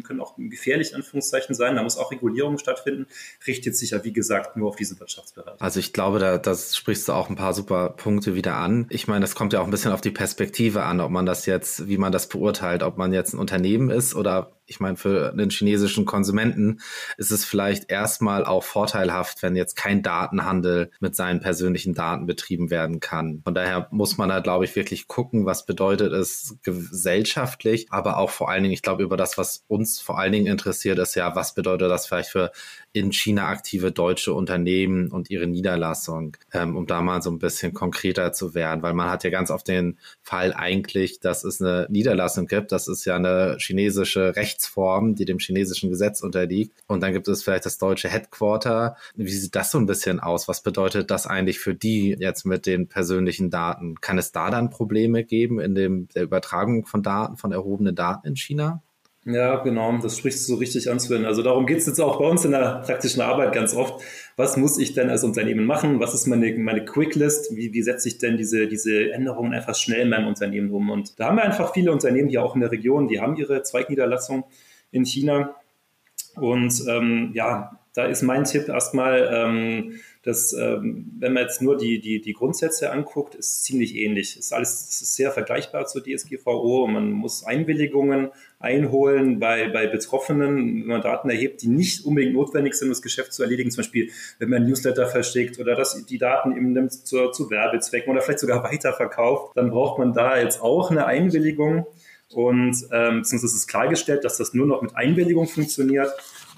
können auch gefährlich in Anführungszeichen sein. Da muss auch Regulierung stattfinden. Richtet sich ja, wie gesagt, nur auf diesen Wirtschaftsbereich. Also ich glaube, da das sprichst du auch ein paar super Punkte wieder an. Ich meine, das kommt ja auch ein bisschen auf die Perspektive an, ob man das jetzt, wie man das beurteilt, ob man jetzt ein Unternehmen ist oder ich meine, für den chinesischen Konsumenten ist es vielleicht erstmal auch vorteilhaft, wenn jetzt kein Datenhandel mit seinen persönlichen Daten betrieben werden kann. Von daher muss man da, glaube ich, wirklich gucken, was bedeutet es gesellschaftlich, aber auch vor allen Dingen, ich glaube, über das, was uns vor allen Dingen interessiert, ist ja, was bedeutet das vielleicht für in China aktive deutsche Unternehmen und ihre Niederlassung, ähm, um da mal so ein bisschen konkreter zu werden, weil man hat ja ganz oft den Fall eigentlich, dass es eine Niederlassung gibt, das ist ja eine chinesische Rechtsform, die dem chinesischen Gesetz unterliegt und dann gibt es vielleicht das deutsche Headquarter. Wie sieht das so ein bisschen aus? Was bedeutet das eigentlich für die jetzt mit den persönlichen Daten? Kann es da dann Probleme geben in dem, der Übertragung von Daten, von erhobenen Daten in China? Ja, genau, das sprichst du so richtig an, Sven. Also darum geht es jetzt auch bei uns in der praktischen Arbeit ganz oft. Was muss ich denn als Unternehmen machen? Was ist meine, meine Quicklist? Wie, wie setze ich denn diese, diese Änderungen einfach schnell in meinem Unternehmen um? Und da haben wir einfach viele Unternehmen hier auch in der Region, die haben ihre Zweigniederlassung in China. Und ähm, ja, da ist mein Tipp erstmal, ähm, dass, ähm, wenn man jetzt nur die, die, die Grundsätze anguckt, ist ziemlich ähnlich. Ist alles ist sehr vergleichbar zur DSGVO. Man muss Einwilligungen einholen bei, bei Betroffenen, wenn man Daten erhebt, die nicht unbedingt notwendig sind, um das Geschäft zu erledigen. Zum Beispiel, wenn man Newsletter verschickt oder dass die Daten eben nimmt zu, zu Werbezwecken oder vielleicht sogar [LAUGHS] weiterverkauft, dann braucht man da jetzt auch eine Einwilligung. Und ähm, sonst ist es klargestellt, dass das nur noch mit Einwilligung funktioniert.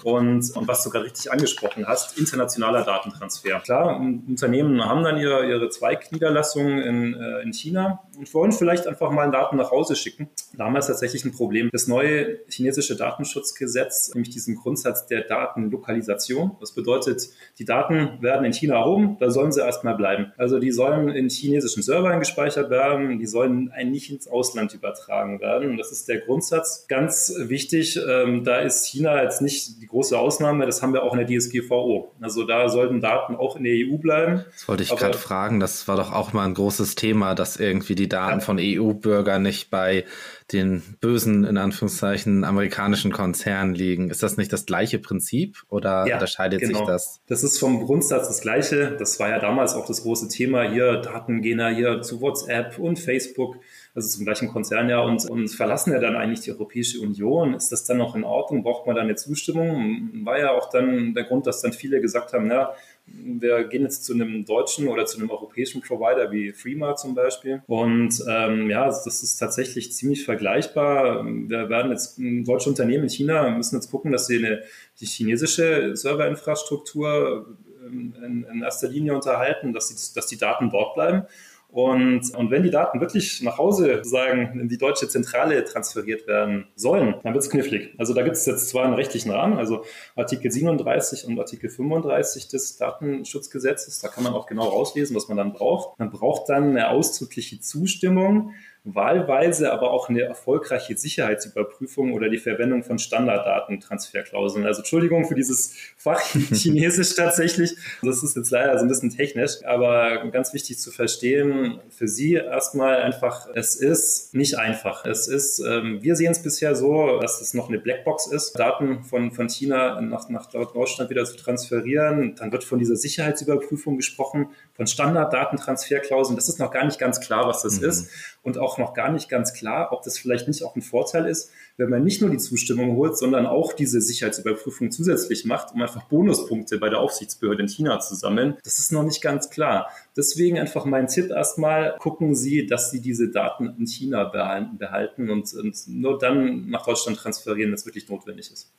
Und, und was du gerade richtig angesprochen hast, internationaler Datentransfer. Klar, Unternehmen haben dann ihre, ihre Zweigniederlassungen in, äh, in China und wollen vielleicht einfach mal Daten nach Hause schicken. Damals tatsächlich ein Problem. Das neue chinesische Datenschutzgesetz, nämlich diesen Grundsatz der Datenlokalisation. Das bedeutet, die Daten werden in China erhoben, da sollen sie erstmal bleiben. Also die sollen in chinesischen Servern gespeichert werden, die sollen nicht ins Ausland übertragen werden. Und das ist der Grundsatz. Ganz wichtig, ähm, da ist China jetzt nicht die große Ausnahme, das haben wir auch in der DSGVO. Also da sollten Daten auch in der EU bleiben. Das wollte ich gerade fragen, das war doch auch mal ein großes Thema, dass irgendwie die Daten ja. von EU-Bürgern nicht bei den bösen, in Anführungszeichen, amerikanischen Konzernen liegen. Ist das nicht das gleiche Prinzip oder ja, unterscheidet genau. sich das? Das ist vom Grundsatz das gleiche. Das war ja damals auch das große Thema hier. Daten gehen ja hier zu WhatsApp und Facebook also zum gleichen Konzern ja, und, und verlassen ja dann eigentlich die Europäische Union. Ist das dann noch in Ordnung? Braucht man da eine Zustimmung? War ja auch dann der Grund, dass dann viele gesagt haben, ja, wir gehen jetzt zu einem deutschen oder zu einem europäischen Provider wie Freema zum Beispiel. Und ähm, ja, das ist tatsächlich ziemlich vergleichbar. Wir werden jetzt deutsche Unternehmen in China müssen jetzt gucken, dass sie eine, die chinesische Serverinfrastruktur ähm, in, in erster Linie unterhalten, dass, sie, dass die Daten dort bleiben. Und, und wenn die Daten wirklich nach Hause sagen, in die deutsche Zentrale transferiert werden sollen, dann wird es knifflig. Also da gibt es jetzt zwar einen rechtlichen Rahmen, also Artikel 37 und Artikel 35 des Datenschutzgesetzes, da kann man auch genau rauslesen, was man dann braucht. Man braucht dann eine ausdrückliche Zustimmung wahlweise aber auch eine erfolgreiche Sicherheitsüberprüfung oder die Verwendung von Standarddatentransferklauseln. Also Entschuldigung für dieses Fach [LAUGHS] Chinesisch tatsächlich. Das ist jetzt leider so ein bisschen technisch, aber ganz wichtig zu verstehen, für Sie erstmal einfach, es ist nicht einfach. Es ist, ähm, wir sehen es bisher so, dass es noch eine Blackbox ist, Daten von, von China nach, nach Deutschland wieder zu transferieren. Dann wird von dieser Sicherheitsüberprüfung gesprochen, von Standarddatentransferklauseln. Das ist noch gar nicht ganz klar, was das mhm. ist. Und auch noch gar nicht ganz klar, ob das vielleicht nicht auch ein Vorteil ist, wenn man nicht nur die Zustimmung holt, sondern auch diese Sicherheitsüberprüfung zusätzlich macht, um einfach Bonuspunkte bei der Aufsichtsbehörde in China zu sammeln. Das ist noch nicht ganz klar. Deswegen einfach mein Tipp erstmal, gucken Sie, dass Sie diese Daten in China behalten und, und nur dann nach Deutschland transferieren, wenn es wirklich notwendig ist.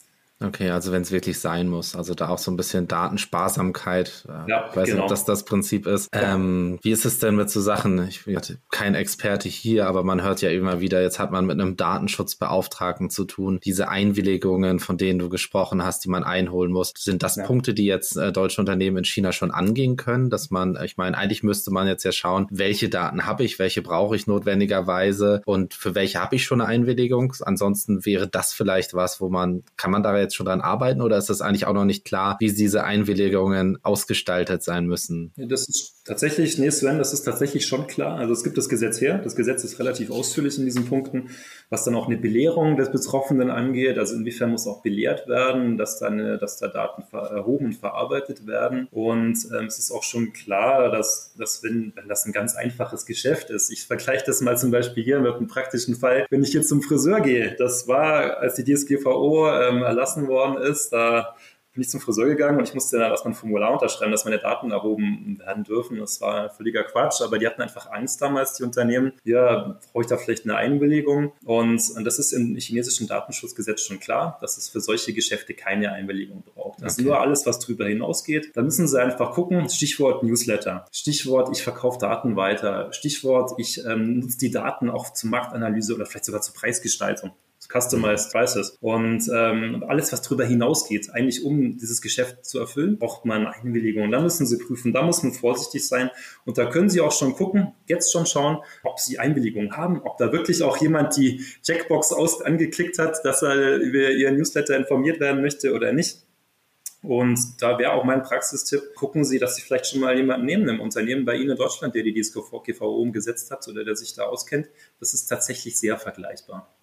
Okay, also wenn es wirklich sein muss. Also da auch so ein bisschen Datensparsamkeit. Äh, ja, ich weiß genau. nicht, ob das das Prinzip ist. Ja. Ähm, wie ist es denn mit so Sachen? Ich bin kein Experte hier, aber man hört ja immer wieder, jetzt hat man mit einem Datenschutzbeauftragten zu tun. Diese Einwilligungen, von denen du gesprochen hast, die man einholen muss, sind das ja. Punkte, die jetzt äh, deutsche Unternehmen in China schon angehen können? Dass man, ich meine, eigentlich müsste man jetzt ja schauen, welche Daten habe ich, welche brauche ich notwendigerweise und für welche habe ich schon eine Einwilligung. Ansonsten wäre das vielleicht was, wo man, kann man da jetzt schon dran arbeiten oder ist das eigentlich auch noch nicht klar, wie diese Einwilligungen ausgestaltet sein müssen? Das ist tatsächlich, nee, Sven, das ist tatsächlich schon klar. Also es gibt das Gesetz her. Das Gesetz ist relativ ausführlich in diesen Punkten, was dann auch eine Belehrung des Betroffenen angeht. Also inwiefern muss auch belehrt werden, dass da, eine, dass da Daten erhoben und verarbeitet werden. Und ähm, es ist auch schon klar, dass, dass wenn, wenn das ein ganz einfaches Geschäft ist, ich vergleiche das mal zum Beispiel hier mit einem praktischen Fall, wenn ich jetzt zum Friseur gehe, das war, als die DSGVO ähm, erlassen entlassen worden ist, da bin ich zum Friseur gegangen und ich musste dann erstmal ein Formular unterschreiben, dass meine Daten erhoben werden dürfen. Das war völliger Quatsch, aber die hatten einfach Angst damals, die Unternehmen. Ja, brauche ich da vielleicht eine Einwilligung? Und, und das ist im chinesischen Datenschutzgesetz schon klar, dass es für solche Geschäfte keine Einwilligung braucht. Also okay. nur alles, was darüber hinausgeht. Da müssen sie einfach gucken. Stichwort Newsletter. Stichwort, ich verkaufe Daten weiter. Stichwort, ich ähm, nutze die Daten auch zur Marktanalyse oder vielleicht sogar zur Preisgestaltung. Customized Prices. Und ähm, alles, was darüber hinausgeht, eigentlich um dieses Geschäft zu erfüllen, braucht man eine Einwilligung. Da müssen Sie prüfen, da muss man vorsichtig sein. Und da können Sie auch schon gucken, jetzt schon schauen, ob Sie Einwilligung haben, ob da wirklich auch jemand die Checkbox aus angeklickt hat, dass er über Ihren Newsletter informiert werden möchte oder nicht. Und da wäre auch mein Praxistipp, gucken Sie, dass Sie vielleicht schon mal jemanden nehmen im Unternehmen bei Ihnen in Deutschland, der die DSGVO umgesetzt hat oder der sich da auskennt. Das ist tatsächlich sehr vergleichbar.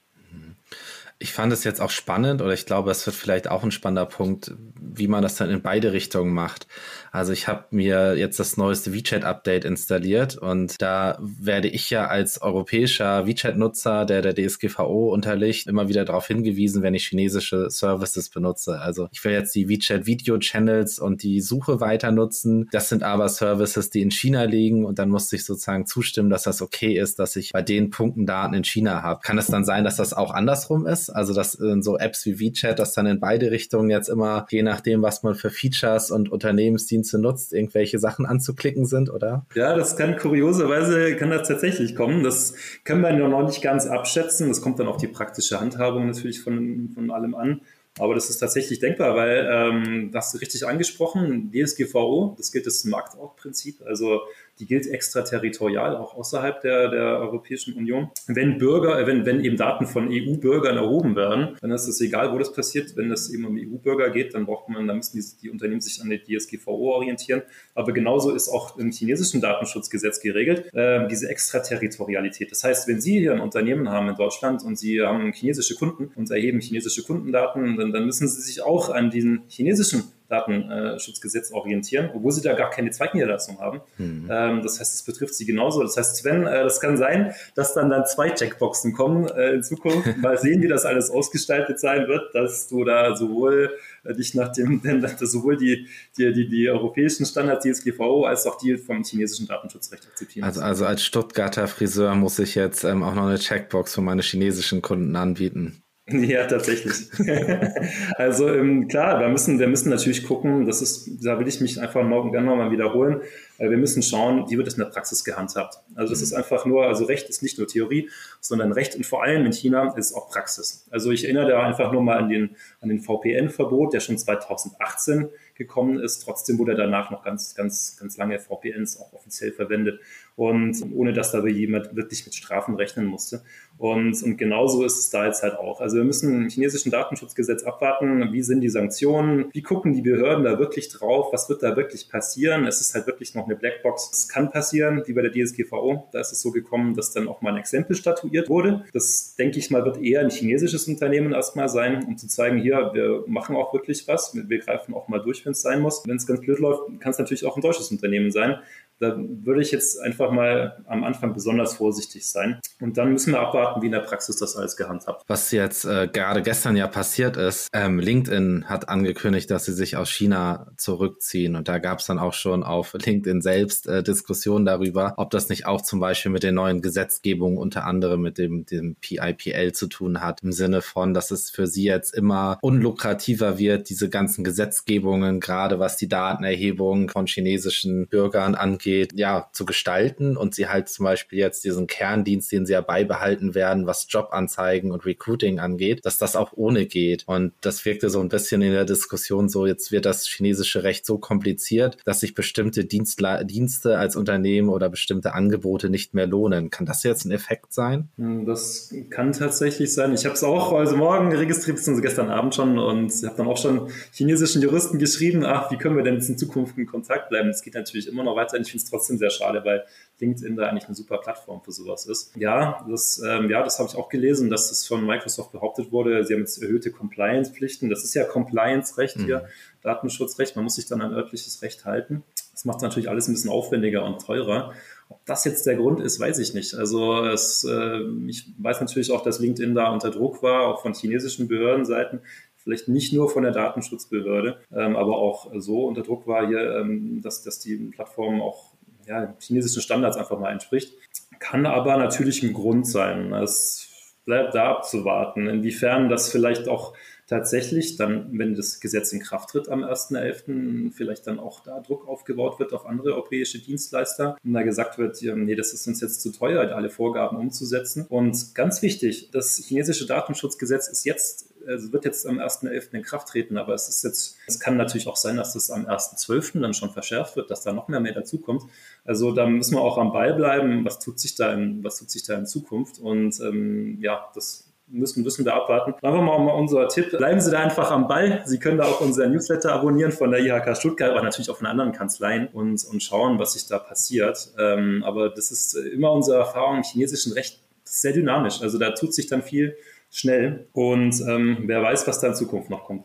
Ich fand es jetzt auch spannend oder ich glaube, es wird vielleicht auch ein spannender Punkt, wie man das dann in beide Richtungen macht. Also ich habe mir jetzt das neueste WeChat-Update installiert und da werde ich ja als europäischer WeChat-Nutzer, der der DSGVO unterliegt, immer wieder darauf hingewiesen, wenn ich chinesische Services benutze. Also ich will jetzt die WeChat-Video-Channels und die Suche weiter nutzen. Das sind aber Services, die in China liegen und dann musste ich sozusagen zustimmen, dass das okay ist, dass ich bei den Punkten Daten in China habe. Kann es dann sein, dass das auch andersrum ist? Also dass in so Apps wie WeChat, das dann in beide Richtungen jetzt immer, je nachdem, was man für Features und Unternehmensdienste Dienste nutzt, irgendwelche Sachen anzuklicken sind, oder? Ja, das kann kurioserweise, kann das tatsächlich kommen. Das können wir noch nicht ganz abschätzen. Das kommt dann auf die praktische Handhabung natürlich von, von allem an. Aber das ist tatsächlich denkbar, weil ähm, das hast richtig angesprochen, DSGVO, das gilt das Marktortprinzip. Also die gilt extraterritorial, auch außerhalb der, der Europäischen Union. Wenn Bürger, äh, wenn, wenn eben Daten von EU-Bürgern erhoben werden, dann ist es egal, wo das passiert. Wenn es eben um EU-Bürger geht, dann braucht man, dann müssen die, die Unternehmen sich an die DSGVO orientieren. Aber genauso ist auch im chinesischen Datenschutzgesetz geregelt, äh, diese Extraterritorialität. Das heißt, wenn Sie hier ein Unternehmen haben in Deutschland und Sie haben chinesische Kunden und erheben chinesische Kundendaten, dann, dann müssen Sie sich auch an diesen chinesischen Datenschutzgesetz orientieren, obwohl sie da gar keine Zweigniederlassung haben. Mhm. Ähm, das heißt, es betrifft sie genauso. Das heißt, Sven, äh, das kann sein, dass dann dann zwei Checkboxen kommen äh, in Zukunft. [LAUGHS] Mal sehen, wie das alles ausgestaltet sein wird, dass du da sowohl äh, dich nach dem, [LAUGHS] denn sowohl die, die, die, die europäischen Standards DSGVO als auch die vom chinesischen Datenschutzrecht akzeptieren. Also, also als Stuttgarter Friseur muss ich jetzt ähm, auch noch eine Checkbox für meine chinesischen Kunden anbieten. [LAUGHS] Ja, tatsächlich. [LAUGHS] also ähm, klar, wir müssen, wir müssen natürlich gucken, das ist, da will ich mich einfach noch, gerne nochmal wiederholen, äh, wir müssen schauen, wie wird es in der Praxis gehandhabt. Also das mhm. ist einfach nur, also Recht ist nicht nur Theorie, sondern Recht und vor allem in China ist auch Praxis. Also ich erinnere da einfach nur mal an den, an den VPN-Verbot, der schon 2018 gekommen ist. Trotzdem wurde danach noch ganz, ganz, ganz lange VPNs auch offiziell verwendet und ohne dass da jemand wirklich mit Strafen rechnen musste. Und, und genauso ist es da jetzt halt auch. Also wir müssen im chinesischen Datenschutzgesetz abwarten, wie sind die Sanktionen, wie gucken die Behörden da wirklich drauf, was wird da wirklich passieren. Es ist halt wirklich noch eine Blackbox. Es kann passieren, wie bei der DSGVO. Da ist es so gekommen, dass dann auch mal ein Exempel statuiert wurde. Das, denke ich mal, wird eher ein chinesisches Unternehmen erstmal sein, um zu zeigen, hier, wir machen auch wirklich was. Wir greifen auch mal durch, wenn es sein muss. Wenn es ganz blöd läuft, kann es natürlich auch ein deutsches Unternehmen sein. Da würde ich jetzt einfach mal am Anfang besonders vorsichtig sein. Und dann müssen wir abwarten, wie in der Praxis das alles gehandhabt. Was jetzt äh, gerade gestern ja passiert ist, ähm, LinkedIn hat angekündigt, dass sie sich aus China zurückziehen. Und da gab es dann auch schon auf LinkedIn selbst äh, Diskussionen darüber, ob das nicht auch zum Beispiel mit den neuen Gesetzgebungen, unter anderem mit dem, dem PIPL zu tun hat, im Sinne von, dass es für sie jetzt immer unlukrativer wird, diese ganzen Gesetzgebungen, gerade was die Datenerhebung von chinesischen Bürgern angeht, geht, ja, zu gestalten und sie halt zum Beispiel jetzt diesen Kerndienst, den sie ja beibehalten werden, was Jobanzeigen und Recruiting angeht, dass das auch ohne geht. Und das wirkte so ein bisschen in der Diskussion so, jetzt wird das chinesische Recht so kompliziert, dass sich bestimmte Dienstle Dienste als Unternehmen oder bestimmte Angebote nicht mehr lohnen. Kann das jetzt ein Effekt sein? Hm, das kann tatsächlich sein. Ich habe es auch also morgen registriert, beziehungsweise gestern Abend schon und habe dann auch schon chinesischen Juristen geschrieben, ach, wie können wir denn jetzt in Zukunft in Kontakt bleiben? Es geht natürlich immer noch weiter. Ich finde es trotzdem sehr schade, weil LinkedIn da eigentlich eine super Plattform für sowas ist. Ja, das, ähm, ja, das habe ich auch gelesen, dass das von Microsoft behauptet wurde. Sie haben jetzt erhöhte Compliance-Pflichten. Das ist ja Compliance-Recht mhm. hier, Datenschutzrecht. Man muss sich dann an örtliches Recht halten. Das macht natürlich alles ein bisschen aufwendiger und teurer. Ob das jetzt der Grund ist, weiß ich nicht. Also es, äh, ich weiß natürlich auch, dass LinkedIn da unter Druck war, auch von chinesischen Behördenseiten vielleicht nicht nur von der Datenschutzbehörde, ähm, aber auch so unter Druck war hier, ähm, dass, dass die Plattform auch ja, chinesischen Standards einfach mal entspricht. Kann aber natürlich ein Grund sein. Es bleibt da abzuwarten, inwiefern das vielleicht auch tatsächlich dann, wenn das Gesetz in Kraft tritt am 1.11., vielleicht dann auch da Druck aufgebaut wird auf andere europäische Dienstleister und da gesagt wird, nee, das ist uns jetzt zu teuer, alle Vorgaben umzusetzen. Und ganz wichtig, das chinesische Datenschutzgesetz ist jetzt also wird jetzt am 1.11. in Kraft treten, aber es ist jetzt, es kann natürlich auch sein, dass es am 1.12. dann schon verschärft wird, dass da noch mehr mehr dazukommt. Also da müssen wir auch am Ball bleiben, was tut sich da in, was tut sich da in Zukunft und ähm, ja, das müssen, müssen wir abwarten. Einfach mal, mal unser Tipp. Bleiben Sie da einfach am Ball. Sie können da auch unser Newsletter abonnieren von der IHK Stuttgart, aber natürlich auch von anderen Kanzleien und, und schauen, was sich da passiert. Ähm, aber das ist immer unsere Erfahrung im chinesischen Recht sehr dynamisch. Also da tut sich dann viel schnell und ähm, wer weiß, was da in Zukunft noch kommt.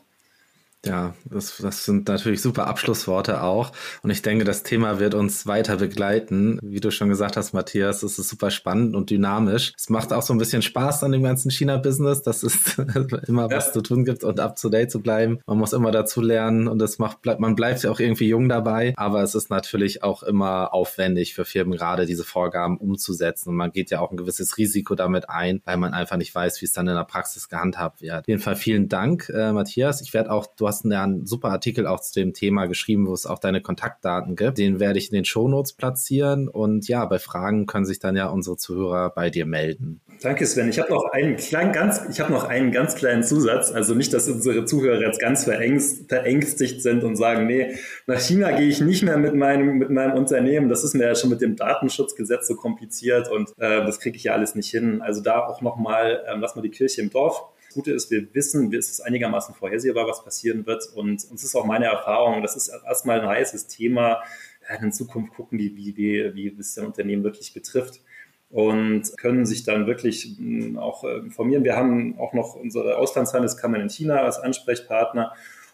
Ja, das, das sind natürlich super Abschlussworte auch. Und ich denke, das Thema wird uns weiter begleiten. Wie du schon gesagt hast, Matthias, es ist super spannend und dynamisch. Es macht auch so ein bisschen Spaß an dem ganzen China-Business, dass [LAUGHS] es immer was zu tun gibt und up to date zu bleiben. Man muss immer dazu lernen und es macht, bleibt, man bleibt ja auch irgendwie jung dabei. Aber es ist natürlich auch immer aufwendig für Firmen gerade diese Vorgaben umzusetzen. Und man geht ja auch ein gewisses Risiko damit ein, weil man einfach nicht weiß, wie es dann in der Praxis gehandhabt wird. Auf jeden Fall vielen Dank, äh, Matthias. Ich werde auch, du Du hast einen super Artikel auch zu dem Thema geschrieben, wo es auch deine Kontaktdaten gibt. Den werde ich in den Shownotes platzieren. Und ja, bei Fragen können sich dann ja unsere Zuhörer bei dir melden. Danke, Sven. Ich habe noch einen kleinen, ganz, ich habe noch einen ganz kleinen Zusatz. Also nicht, dass unsere Zuhörer jetzt ganz verängst, verängstigt sind und sagen, nee, nach China gehe ich nicht mehr mit meinem, mit meinem Unternehmen. Das ist mir ja schon mit dem Datenschutzgesetz so kompliziert und äh, das kriege ich ja alles nicht hin. Also da auch nochmal, ähm, lass mal die Kirche im Dorf. Gute ist, wir wissen, es ist einigermaßen vorhersehbar, was passieren wird. Und uns ist auch meine Erfahrung, das ist erstmal ein heißes Thema. In Zukunft gucken, wie, wie, wie, wie es ein Unternehmen wirklich betrifft und können sich dann wirklich hm, auch äh, informieren. Wir haben auch noch unsere Auslandshandelskammer in China als Ansprechpartner.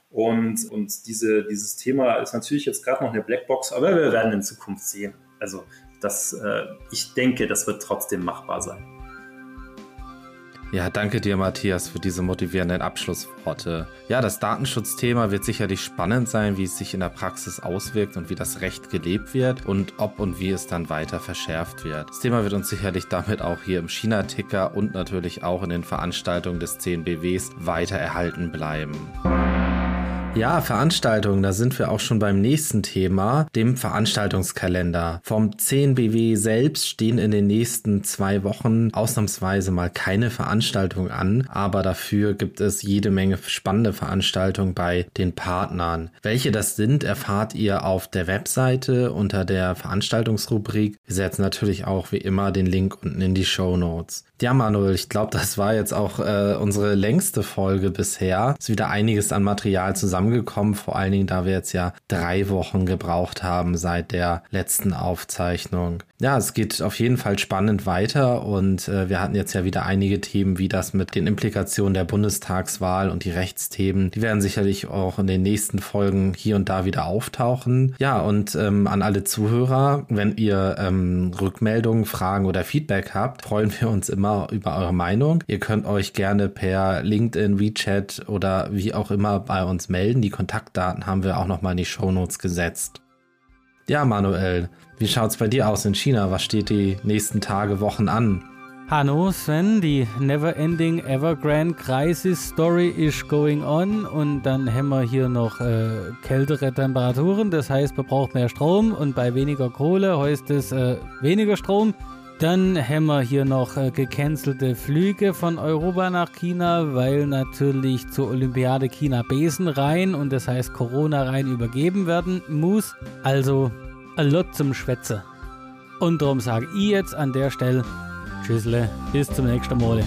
Und, und diese, dieses Thema ist natürlich jetzt gerade noch eine Blackbox, aber wir werden in Zukunft sehen. Also das, äh, ich denke, das wird trotzdem machbar sein. Ja, danke dir, Matthias, für diese motivierenden Abschlussworte. Ja, das Datenschutzthema wird sicherlich spannend sein, wie es sich in der Praxis auswirkt und wie das Recht gelebt wird und ob und wie es dann weiter verschärft wird. Das Thema wird uns sicherlich damit auch hier im China-Ticker und natürlich auch in den Veranstaltungen des CNBWs weiter erhalten bleiben. Ja, Veranstaltungen, da sind wir auch schon beim nächsten Thema, dem Veranstaltungskalender. Vom 10 BW selbst stehen in den nächsten zwei Wochen ausnahmsweise mal keine Veranstaltungen an, aber dafür gibt es jede Menge spannende Veranstaltungen bei den Partnern. Welche das sind, erfahrt ihr auf der Webseite unter der Veranstaltungsrubrik. Wir setzen natürlich auch wie immer den Link unten in die Show Notes. Ja, Manuel, ich glaube, das war jetzt auch äh, unsere längste Folge bisher. Ist wieder einiges an Material zusammengekommen, vor allen Dingen, da wir jetzt ja drei Wochen gebraucht haben seit der letzten Aufzeichnung. Ja, es geht auf jeden Fall spannend weiter und äh, wir hatten jetzt ja wieder einige Themen, wie das mit den Implikationen der Bundestagswahl und die Rechtsthemen. Die werden sicherlich auch in den nächsten Folgen hier und da wieder auftauchen. Ja, und ähm, an alle Zuhörer, wenn ihr ähm, Rückmeldungen, Fragen oder Feedback habt, freuen wir uns immer über eure Meinung. Ihr könnt euch gerne per LinkedIn, WeChat oder wie auch immer bei uns melden. Die Kontaktdaten haben wir auch nochmal in die Show Notes gesetzt. Ja, Manuel, wie schaut's bei dir aus in China? Was steht die nächsten Tage, Wochen an? Hallo Sven, die Never-Ending Evergrande Crisis Story is going on und dann haben wir hier noch äh, kältere Temperaturen, das heißt, man braucht mehr Strom und bei weniger Kohle heißt es äh, weniger Strom. Dann haben wir hier noch äh, gecancelte Flüge von Europa nach China, weil natürlich zur Olympiade China Besen rein und das heißt Corona rein übergeben werden muss. Also ein Lot zum Schwätze. Und darum sage ich jetzt an der Stelle Tschüssle, bis zum nächsten Mal.